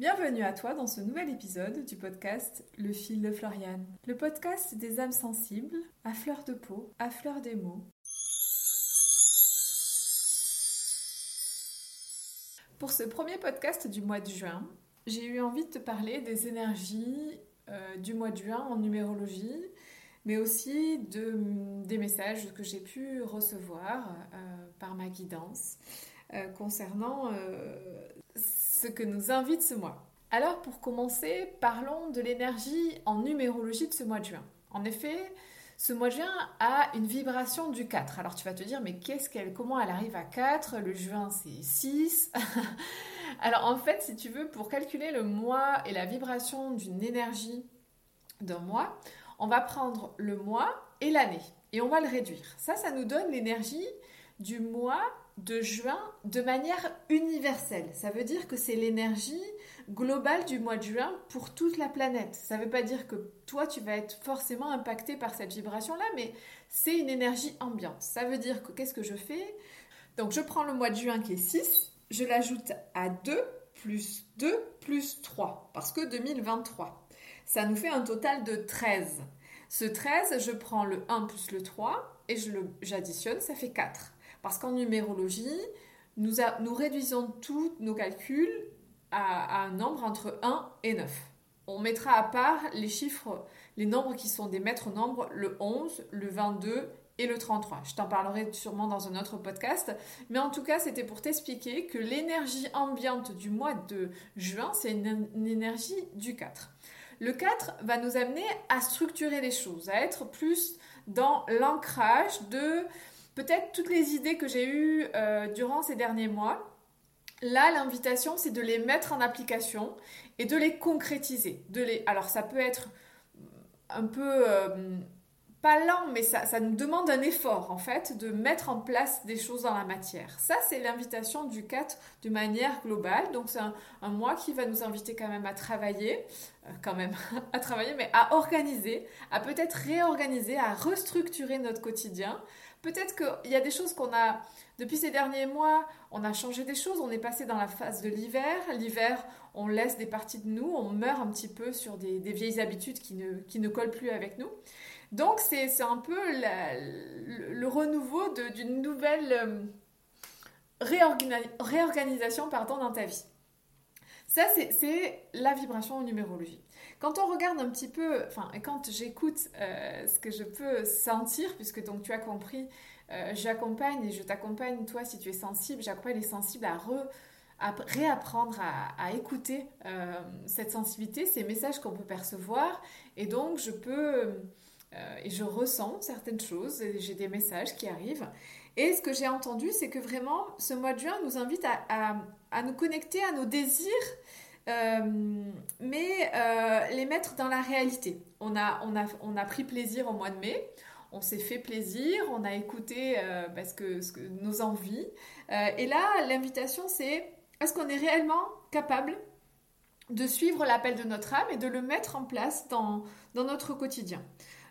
Bienvenue à toi dans ce nouvel épisode du podcast Le fil de Floriane. Le podcast des âmes sensibles, à fleur de peau, à fleur des mots. Pour ce premier podcast du mois de juin, j'ai eu envie de te parler des énergies euh, du mois de juin en numérologie, mais aussi de, des messages que j'ai pu recevoir euh, par ma guidance concernant ce que nous invite ce mois. Alors pour commencer, parlons de l'énergie en numérologie de ce mois de juin. En effet, ce mois de juin a une vibration du 4. Alors tu vas te dire, mais qu'est-ce qu'elle, comment elle arrive à 4 Le juin c'est 6. Alors en fait, si tu veux, pour calculer le mois et la vibration d'une énergie d'un mois, on va prendre le mois et l'année et on va le réduire. Ça, ça nous donne l'énergie du mois de juin de manière universelle. Ça veut dire que c'est l'énergie globale du mois de juin pour toute la planète. Ça ne veut pas dire que toi, tu vas être forcément impacté par cette vibration-là, mais c'est une énergie ambiante. Ça veut dire que qu'est-ce que je fais? Donc, je prends le mois de juin qui est 6, je l'ajoute à 2 plus 2 plus 3, parce que 2023. Ça nous fait un total de 13. Ce 13, je prends le 1 plus le 3 et j'additionne, ça fait 4. Parce qu'en numérologie, nous, réduisons tous nos calculs à, un nombre entre 1 et 9. On mettra à part les chiffres, les nombres qui sont des maîtres nombres, le 11, le 22 et le 33. Je t'en parlerai sûrement dans un autre podcast. Mais en tout cas, c'était pour t'expliquer que l'énergie ambiante du mois de juin, c'est une, une, énergie du 4. Le 4 va nous amener à structurer les choses, à être plus dans l'ancrage de peut-être toutes les idées que j'ai eues euh, durant ces derniers mois. Là, l'invitation, c'est de les mettre en application et de les concrétiser. Alors, ça peut être un peu euh, pas lent, mais ça, ça, nous demande un effort, en fait, de mettre en place des choses dans la matière. Ça, c'est l'invitation du 4 de manière globale. Donc, c'est un, mois qui va nous inviter quand même à travailler, euh, quand même à travailler, mais à organiser, à peut-être réorganiser, à restructurer notre quotidien. Peut-être qu'il y a des choses qu'on a, depuis ces derniers mois, on a changé des choses, on est passé dans la phase de l'hiver. L'hiver, on laisse des parties de nous, on meurt un petit peu sur des, vieilles habitudes qui ne, qui ne collent plus avec nous. Donc c'est un peu le, renouveau d'une nouvelle euh, réorganisation pardon, dans ta vie. Ça, c'est la vibration en numérologie. Quand on regarde un petit peu, enfin, quand j'écoute euh, ce que je peux sentir, puisque donc tu as compris, euh, j'accompagne et je t'accompagne, toi, si tu es sensible, j'accompagne les sensibles à, à réapprendre à, écouter cette sensibilité, ces messages qu'on peut percevoir. Et donc, je peux euh, et je ressens certaines choses, j'ai des messages qui arrivent. Et ce que j'ai entendu, c'est que vraiment, ce mois de juin nous invite à, à, nous connecter à nos désirs, euh, mais euh, les mettre dans la réalité. On a, on, a, on a pris plaisir au mois de mai, on s'est fait plaisir, on a écouté parce que, ce que, nos envies. et là, l'invitation, c'est est-ce qu'on est réellement capable de suivre l'appel de notre âme et de le mettre en place dans, dans notre quotidien?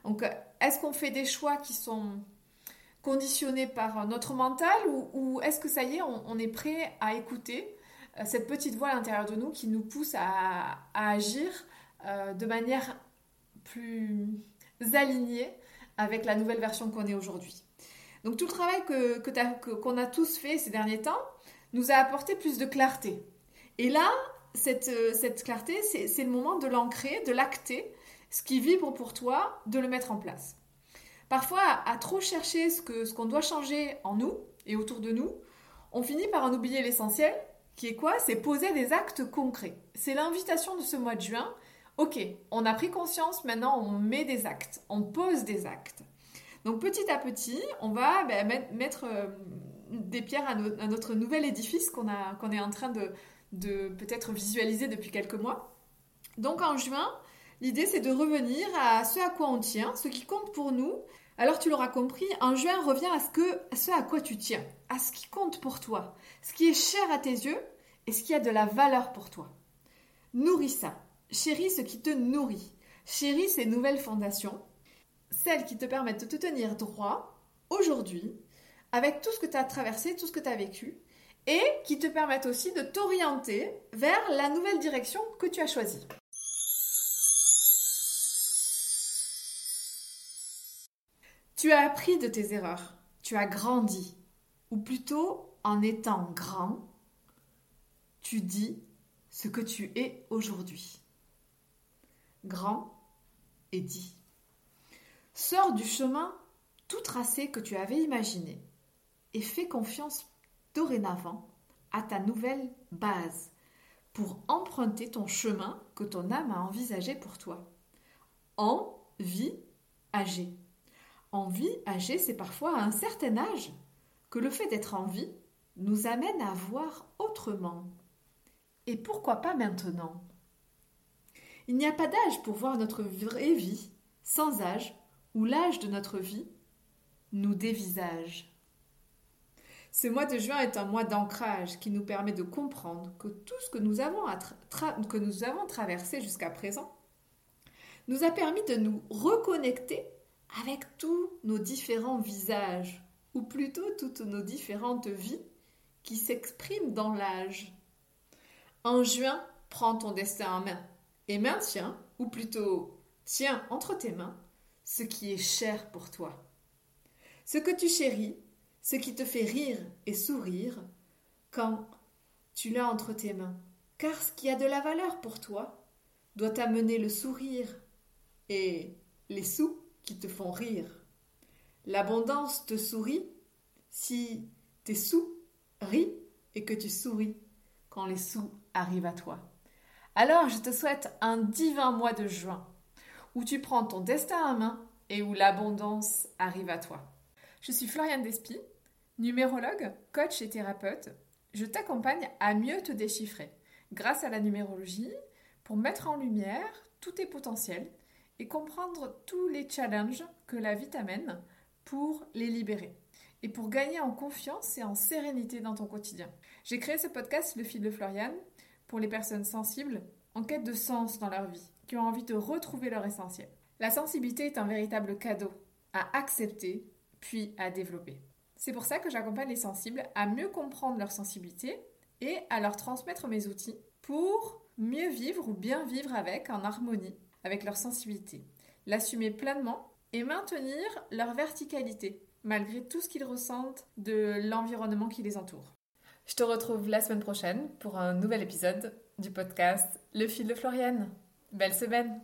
Donc, est-ce qu'on fait des choix qui sont conditionnés par notre mental ou, est-ce que ça y est, on, est prêt à écouter euh, cette petite voix à l'intérieur de nous qui nous pousse à, agir euh, de manière plus alignée avec la nouvelle version qu'on est aujourd'hui. Donc tout le travail que, qu'on a tous fait ces derniers temps nous a apporté plus de clarté. Et là, cette, euh, cette clarté, c'est le moment de l'ancrer, de l'acter ce qui vibre pour toi, de le mettre en place. Parfois, à, trop chercher ce qu'on doit changer en nous et autour de nous, on finit par en oublier l'essentiel, qui est quoi? C'est poser des actes concrets. C'est l'invitation de ce mois de juin. Ok, on a pris conscience, maintenant on met des actes, on pose des actes. Donc petit à petit, on va ben, mettre euh, des pierres à, notre nouvel édifice qu'on est en train de peut-être visualiser depuis quelques mois. Donc en juin, L'idée, c'est de revenir à ce à quoi on tient, ce qui compte pour nous. Alors tu l'auras compris, en juin revient à ce, que, ce à quoi tu tiens, à ce qui compte pour toi, ce qui est cher à tes yeux et ce qui a de la valeur pour toi. Nourris ça. Chéris ce qui te nourrit. Chéris ces nouvelles fondations, celles qui te permettent de te tenir droit aujourd'hui, avec tout ce que tu as traversé, tout ce que tu as vécu, et qui te permettent aussi de t'orienter vers la nouvelle direction que tu as choisie. Tu as appris de tes erreurs, tu as grandi, ou plutôt en étant grand, tu dis ce que tu es aujourd'hui. Grand et dit. Sors du chemin tout tracé que tu avais imaginé et fais confiance dorénavant à ta nouvelle base pour emprunter ton chemin que ton âme a envisagé pour toi. En vie âgée. En vie âgée, c'est parfois à un certain âge que le fait d'être en vie nous amène à voir autrement. Et pourquoi pas maintenant? Il n'y a pas d'âge pour voir notre vraie vie, sans âge, où l'âge de notre vie nous dévisage. Ce mois de juin est un mois d'ancrage qui nous permet de comprendre que tout ce que nous avons, que nous avons traversé jusqu'à présent nous a permis de nous reconnecter avec tous nos différents visages, ou plutôt toutes nos différentes vies qui s'expriment dans l'âge. En juin, prends ton destin en main et maintiens, ou plutôt tiens entre tes mains, ce qui est cher pour toi. Ce que tu chéris, ce qui te fait rire et sourire quand tu l'as entre tes mains. Car ce qui a de la valeur pour toi doit t'amener le sourire et les sous te font rire. L'abondance te sourit si tes sous rient et que tu souris quand les sous arrivent à toi. Alors je te souhaite un divin mois de juin où tu prends ton destin à main et où l'abondance arrive à toi. Je suis Floriane Despy, numérologue, coach et thérapeute. Je t'accompagne à mieux te déchiffrer grâce à la numérologie pour mettre en lumière tous tes potentiels et comprendre tous les challenges que la vie t'amène pour les libérer et pour gagner en confiance et en sérénité dans ton quotidien. J'ai créé ce podcast Le fil de Floriane pour les personnes sensibles en quête de sens dans leur vie, qui ont envie de retrouver leur essentiel. La sensibilité est un véritable cadeau à accepter puis à développer. C'est pour ça que j'accompagne les sensibles à mieux comprendre leur sensibilité et à leur transmettre mes outils pour mieux vivre ou bien vivre avec en harmonie avec leur sensibilité, l'assumer pleinement et maintenir leur verticalité malgré tout ce qu'ils ressentent de l'environnement qui les entoure. Je te retrouve la semaine prochaine pour un nouvel épisode du podcast Le fil de Floriane. Belle semaine